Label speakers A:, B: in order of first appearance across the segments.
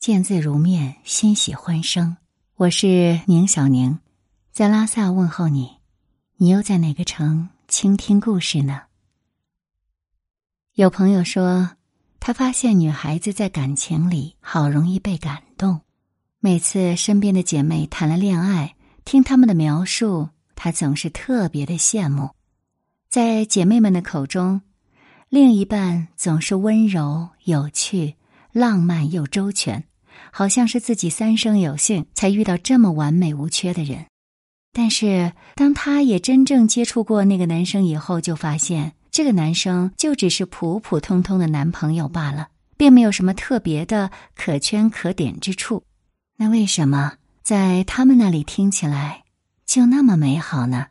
A: 见字如面，欣喜欢声。我是宁小宁，在拉萨问候你。你又在哪个城倾听故事呢？有朋友说，他发现女孩子在感情里好容易被感动。每次身边的姐妹谈了恋爱，听他们的描述，她总是特别的羡慕。在姐妹们的口中，另一半总是温柔、有趣、浪漫又周全。好像是自己三生有幸才遇到这么完美无缺的人，但是当他也真正接触过那个男生以后，就发现这个男生就只是普普通通的男朋友罢了，并没有什么特别的可圈可点之处。那为什么在他们那里听起来就那么美好呢？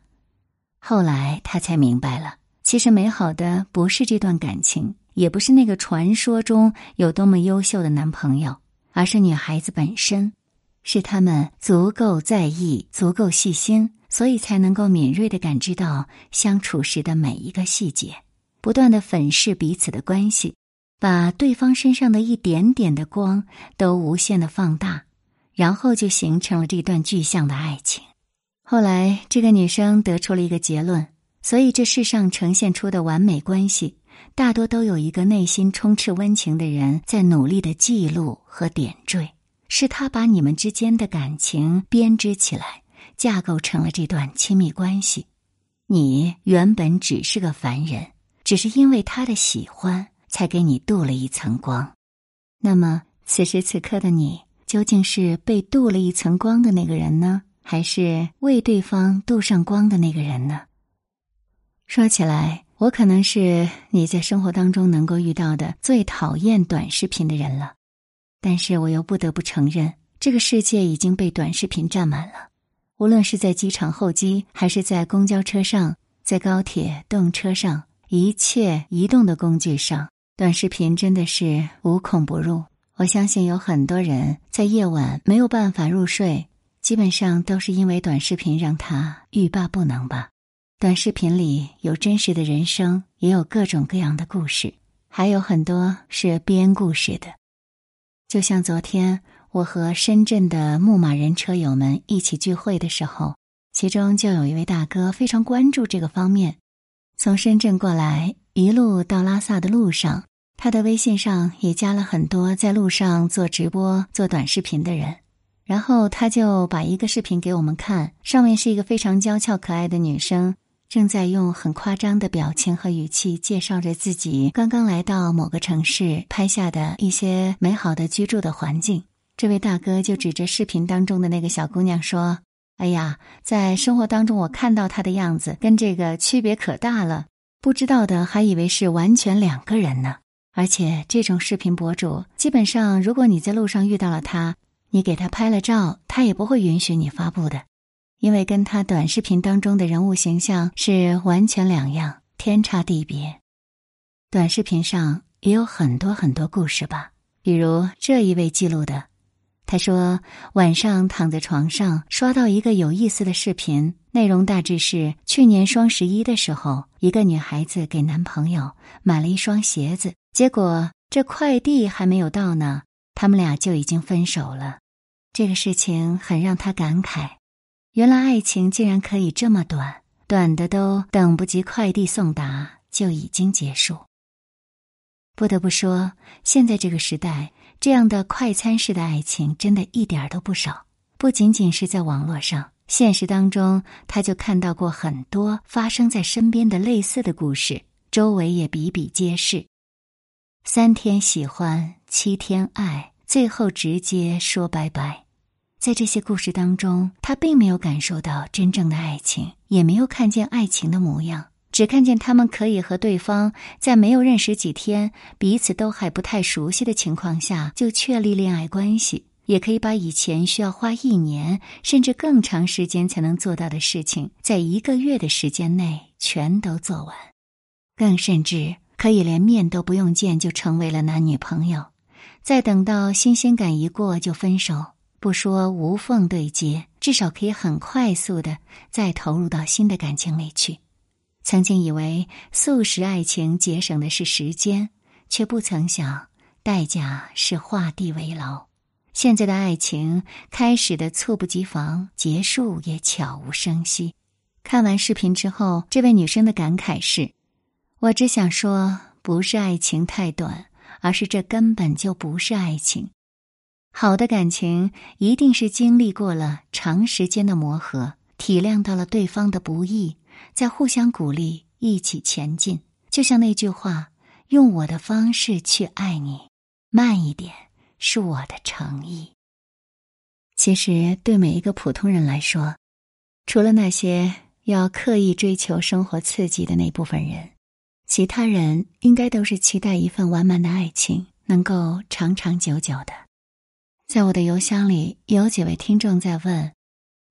A: 后来他才明白了，其实美好的不是这段感情，也不是那个传说中有多么优秀的男朋友。而是女孩子本身，是她们足够在意、足够细心，所以才能够敏锐的感知到相处时的每一个细节，不断的粉饰彼此的关系，把对方身上的一点点的光都无限的放大，然后就形成了这段具象的爱情。后来，这个女生得出了一个结论：，所以这世上呈现出的完美关系。大多都有一个内心充斥温情的人在努力的记录和点缀，是他把你们之间的感情编织起来，架构成了这段亲密关系。你原本只是个凡人，只是因为他的喜欢，才给你镀了一层光。那么此时此刻的你，究竟是被镀了一层光的那个人呢，还是为对方镀上光的那个人呢？说起来。我可能是你在生活当中能够遇到的最讨厌短视频的人了，但是我又不得不承认，这个世界已经被短视频占满了。无论是在机场候机，还是在公交车上，在高铁动车上，一切移动的工具上，短视频真的是无孔不入。我相信有很多人在夜晚没有办法入睡，基本上都是因为短视频让他欲罢不能吧。短视频里有真实的人生，也有各种各样的故事，还有很多是编故事的。就像昨天我和深圳的牧马人车友们一起聚会的时候，其中就有一位大哥非常关注这个方面。从深圳过来，一路到拉萨的路上，他的微信上也加了很多在路上做直播、做短视频的人。然后他就把一个视频给我们看，上面是一个非常娇俏可爱的女生。正在用很夸张的表情和语气介绍着自己刚刚来到某个城市拍下的一些美好的居住的环境。这位大哥就指着视频当中的那个小姑娘说：“哎呀，在生活当中我看到她的样子跟这个区别可大了，不知道的还以为是完全两个人呢。而且这种视频博主基本上，如果你在路上遇到了他，你给他拍了照，他也不会允许你发布的。”因为跟他短视频当中的人物形象是完全两样，天差地别。短视频上也有很多很多故事吧，比如这一位记录的，他说晚上躺在床上刷到一个有意思的视频，内容大致是去年双十一的时候，一个女孩子给男朋友买了一双鞋子，结果这快递还没有到呢，他们俩就已经分手了。这个事情很让他感慨。原来爱情竟然可以这么短，短的都等不及快递送达就已经结束。不得不说，现在这个时代，这样的快餐式的爱情真的一点都不少。不仅仅是在网络上，现实当中他就看到过很多发生在身边的类似的故事，周围也比比皆是。三天喜欢，七天爱，最后直接说拜拜。在这些故事当中，他并没有感受到真正的爱情，也没有看见爱情的模样，只看见他们可以和对方在没有认识几天、彼此都还不太熟悉的情况下就确立恋爱关系，也可以把以前需要花一年甚至更长时间才能做到的事情，在一个月的时间内全都做完，更甚至可以连面都不用见就成为了男女朋友，再等到新鲜感一过就分手。不说无缝对接，至少可以很快速的再投入到新的感情里去。曾经以为速食爱情节省的是时间，却不曾想代价是画地为牢。现在的爱情开始的猝不及防，结束也悄无声息。看完视频之后，这位女生的感慨是：“我只想说，不是爱情太短，而是这根本就不是爱情。好的感情一定是经历过了长时间的磨合，体谅到了对方的不易，再互相鼓励，一起前进。就像那句话：用我的方式去爱你，慢一点。”是我的诚意。其实，对每一个普通人来说，除了那些要刻意追求生活刺激的那部分人，其他人应该都是期待一份完满的爱情，能够长长久久的。在我的邮箱里，有几位听众在问：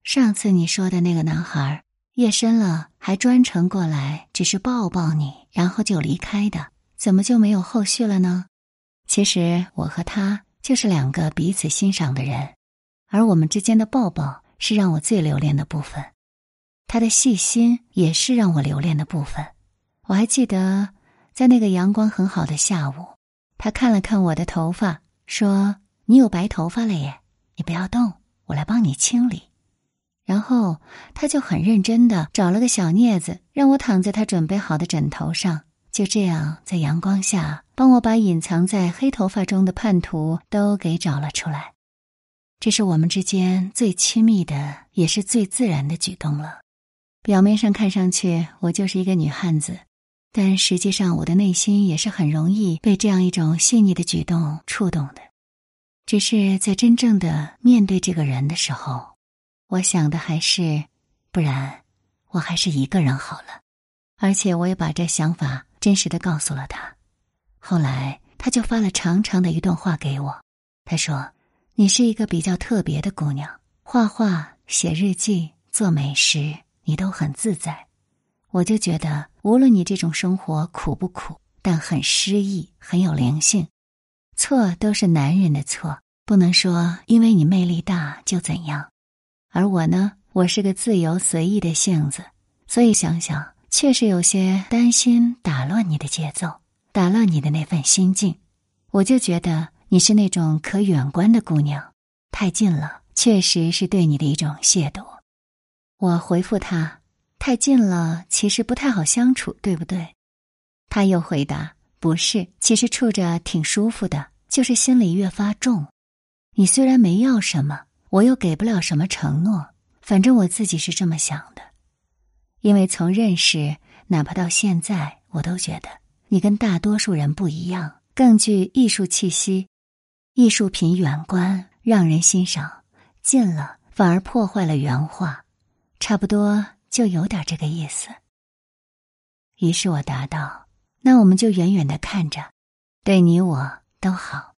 A: 上次你说的那个男孩，夜深了还专程过来，只是抱抱你，然后就离开的，怎么就没有后续了呢？其实，我和他。就是两个彼此欣赏的人，而我们之间的抱抱是让我最留恋的部分，他的细心也是让我留恋的部分。我还记得，在那个阳光很好的下午，他看了看我的头发，说：“你有白头发了耶，你不要动，我来帮你清理。”然后他就很认真的找了个小镊子，让我躺在他准备好的枕头上。就这样，在阳光下，帮我把隐藏在黑头发中的叛徒都给找了出来。这是我们之间最亲密的，也是最自然的举动了。表面上看上去，我就是一个女汉子，但实际上，我的内心也是很容易被这样一种细腻的举动触动的。只是在真正的面对这个人的时候，我想的还是，不然，我还是一个人好了。而且，我也把这想法。真实的告诉了他，后来他就发了长长的一段话给我。他说：“你是一个比较特别的姑娘，画画、写日记、做美食，你都很自在。我就觉得，无论你这种生活苦不苦，但很诗意，很有灵性。错都是男人的错，不能说因为你魅力大就怎样。而我呢，我是个自由随意的性子，所以想想。”确实有些担心打乱你的节奏，打乱你的那份心境。我就觉得你是那种可远观的姑娘，太近了确实是对你的一种亵渎。我回复他：太近了，其实不太好相处，对不对？他又回答：不是，其实处着挺舒服的，就是心里越发重。你虽然没要什么，我又给不了什么承诺，反正我自己是这么想的。因为从认识，哪怕到现在，我都觉得你跟大多数人不一样，更具艺术气息。艺术品远观让人欣赏，近了反而破坏了原画，差不多就有点这个意思。于是我答道：“那我们就远远的看着，对你我都好。”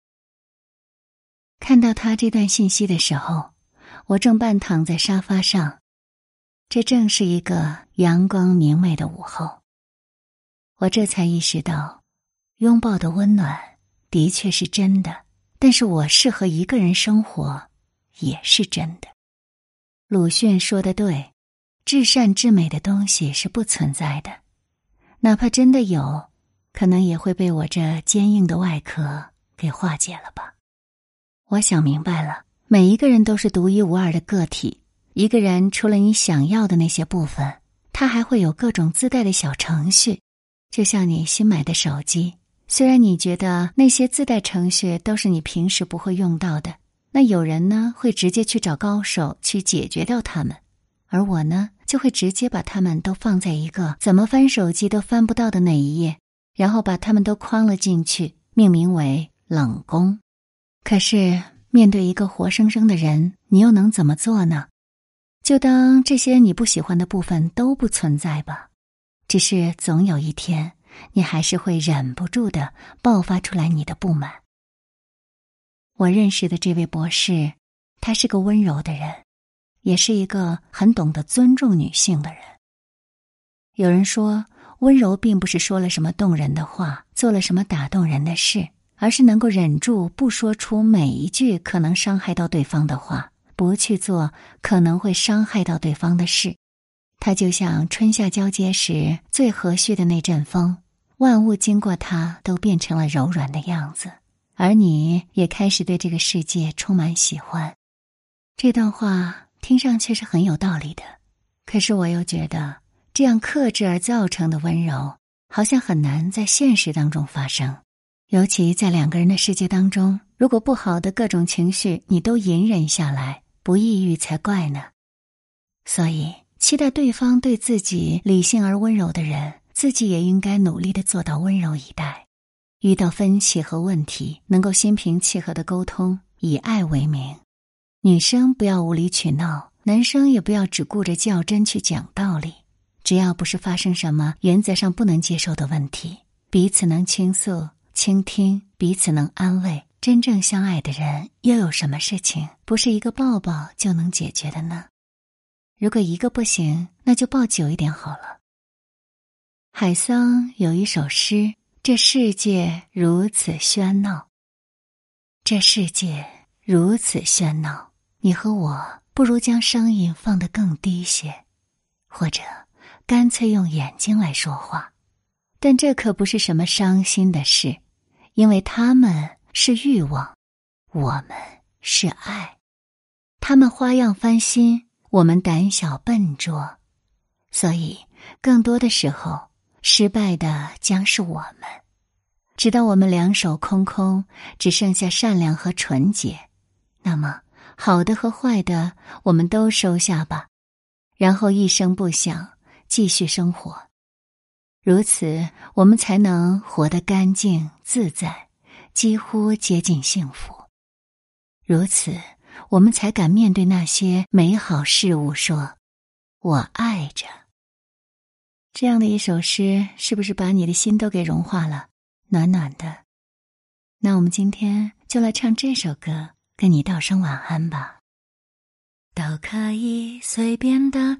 A: 看到他这段信息的时候，我正半躺在沙发上。这正是一个阳光明媚的午后，我这才意识到，拥抱的温暖的确是真的，但是我适合一个人生活也是真的。鲁迅说的对，至善至美的东西是不存在的，哪怕真的有，可能也会被我这坚硬的外壳给化解了吧。我想明白了，每一个人都是独一无二的个体。一个人除了你想要的那些部分，他还会有各种自带的小程序，就像你新买的手机。虽然你觉得那些自带程序都是你平时不会用到的，那有人呢会直接去找高手去解决掉它们，而我呢就会直接把它们都放在一个怎么翻手机都翻不到的那一页，然后把他们都框了进去，命名为冷宫。可是面对一个活生生的人，你又能怎么做呢？就当这些你不喜欢的部分都不存在吧，只是总有一天，你还是会忍不住的爆发出来你的不满。我认识的这位博士，他是个温柔的人，也是一个很懂得尊重女性的人。有人说，温柔并不是说了什么动人的话，做了什么打动人的事，而是能够忍住不说出每一句可能伤害到对方的话。不去做可能会伤害到对方的事，它就像春夏交接时最和煦的那阵风，万物经过它都变成了柔软的样子，而你也开始对这个世界充满喜欢。这段话听上去是很有道理的，可是我又觉得这样克制而造成的温柔，好像很难在现实当中发生。尤其在两个人的世界当中，如果不好的各种情绪你都隐忍下来，不抑郁才怪呢。所以，期待对方对自己理性而温柔的人，自己也应该努力的做到温柔以待。遇到分歧和问题，能够心平气和的沟通，以爱为名。女生不要无理取闹，男生也不要只顾着较真去讲道理。只要不是发生什么原则上不能接受的问题，彼此能倾诉、倾听，彼此能安慰，真正相爱的人，又有什么事情不是一个抱抱就能解决的呢？如果一个不行，那就抱久一点好了。海桑有一首诗。这世界如此喧闹，这世界如此喧闹，你和我不如将声音放得更低些，或者干脆用眼睛来说话。但这可不是什么伤心的事，因为他们是欲望，我们是爱。他们花样翻新，我们胆小笨拙，所以更多的时候。失败的将是我们，直到我们两手空空，只剩下善良和纯洁。那么，好的和坏的，我们都收下吧，然后一声不响继续生活。如此，我们才能活得干净自在，几乎接近幸福。如此，我们才敢面对那些美好事物，说：“我爱着。”这样的一首诗，是不是把你的心都给融化了，暖暖的？那我们今天就来唱这首歌，跟你道声晚安吧。
B: 都可以随便的，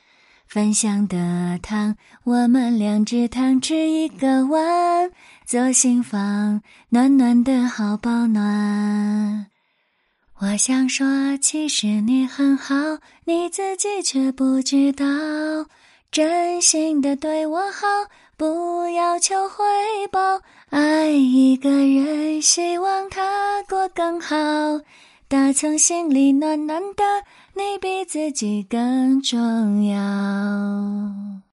B: 分享的糖，我们两只汤匙一个碗，左心房，暖暖的好保暖。我想说，其实你很好，你自己却不知道，真心的对我好，不要求回报。爱一个人，希望他过更好。打从心里暖暖的，你比自己更重要。